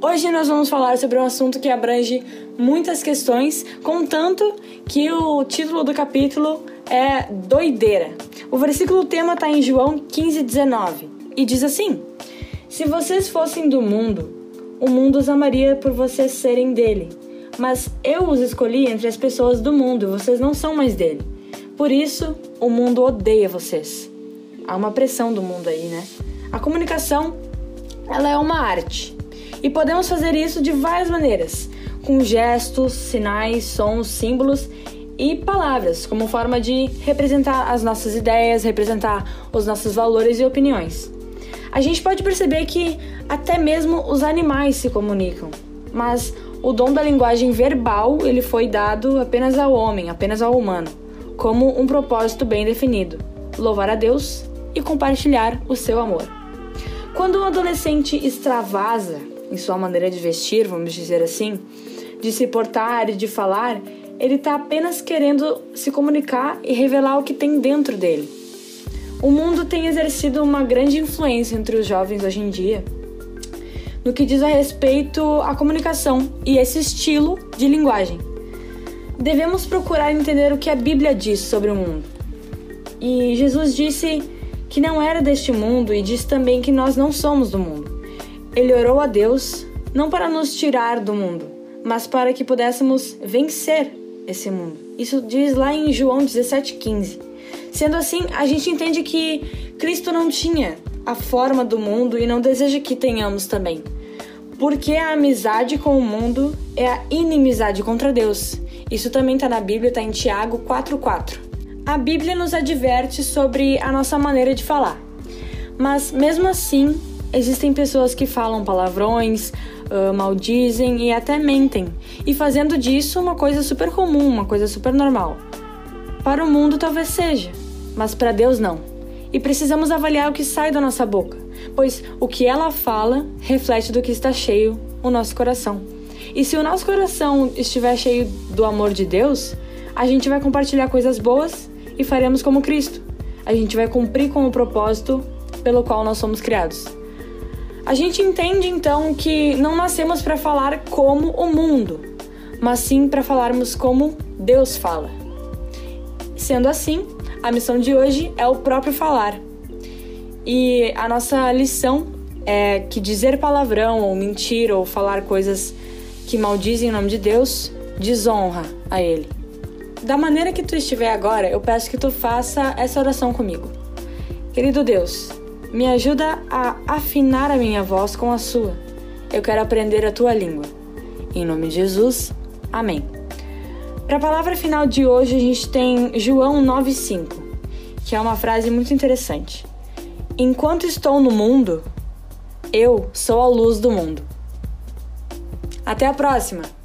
Hoje nós vamos falar sobre um assunto que abrange muitas questões, contanto que o título do capítulo é doideira. O versículo tema está em João 15:19 e diz assim: Se vocês fossem do mundo, o mundo os amaria por vocês serem dele. Mas eu os escolhi entre as pessoas do mundo, e vocês não são mais dele. Por isso, o mundo odeia vocês. Há uma pressão do mundo aí, né? A comunicação, ela é uma arte. E podemos fazer isso de várias maneiras, com gestos, sinais, sons, símbolos e palavras, como forma de representar as nossas ideias, representar os nossos valores e opiniões. A gente pode perceber que até mesmo os animais se comunicam, mas o dom da linguagem verbal ele foi dado apenas ao homem, apenas ao humano, como um propósito bem definido: louvar a Deus e compartilhar o seu amor. Quando um adolescente extravasa em sua maneira de vestir, vamos dizer assim, de se portar e de falar, ele está apenas querendo se comunicar e revelar o que tem dentro dele. O mundo tem exercido uma grande influência entre os jovens hoje em dia no que diz a respeito à comunicação e esse estilo de linguagem. Devemos procurar entender o que a Bíblia diz sobre o mundo. E Jesus disse que não era deste mundo e diz também que nós não somos do mundo. Ele orou a Deus não para nos tirar do mundo, mas para que pudéssemos vencer esse mundo. Isso diz lá em João 17,15. Sendo assim, a gente entende que Cristo não tinha a forma do mundo e não deseja que tenhamos também. Porque a amizade com o mundo é a inimizade contra Deus. Isso também está na Bíblia, está em Tiago 4,4. A Bíblia nos adverte sobre a nossa maneira de falar. Mas mesmo assim, existem pessoas que falam palavrões, uh, maldizem e até mentem, e fazendo disso uma coisa super comum, uma coisa super normal. Para o mundo talvez seja, mas para Deus não. E precisamos avaliar o que sai da nossa boca, pois o que ela fala reflete do que está cheio o nosso coração. E se o nosso coração estiver cheio do amor de Deus, a gente vai compartilhar coisas boas e faremos como Cristo. A gente vai cumprir com o propósito pelo qual nós somos criados. A gente entende então que não nascemos para falar como o mundo, mas sim para falarmos como Deus fala. Sendo assim, a missão de hoje é o próprio falar. E a nossa lição é que dizer palavrão ou mentir ou falar coisas que maldizem o nome de Deus desonra a Ele. Da maneira que tu estiver agora, eu peço que tu faça essa oração comigo. Querido Deus, me ajuda a afinar a minha voz com a sua. Eu quero aprender a tua língua. Em nome de Jesus, amém. Para a palavra final de hoje, a gente tem João 9,5, que é uma frase muito interessante. Enquanto estou no mundo, eu sou a luz do mundo. Até a próxima!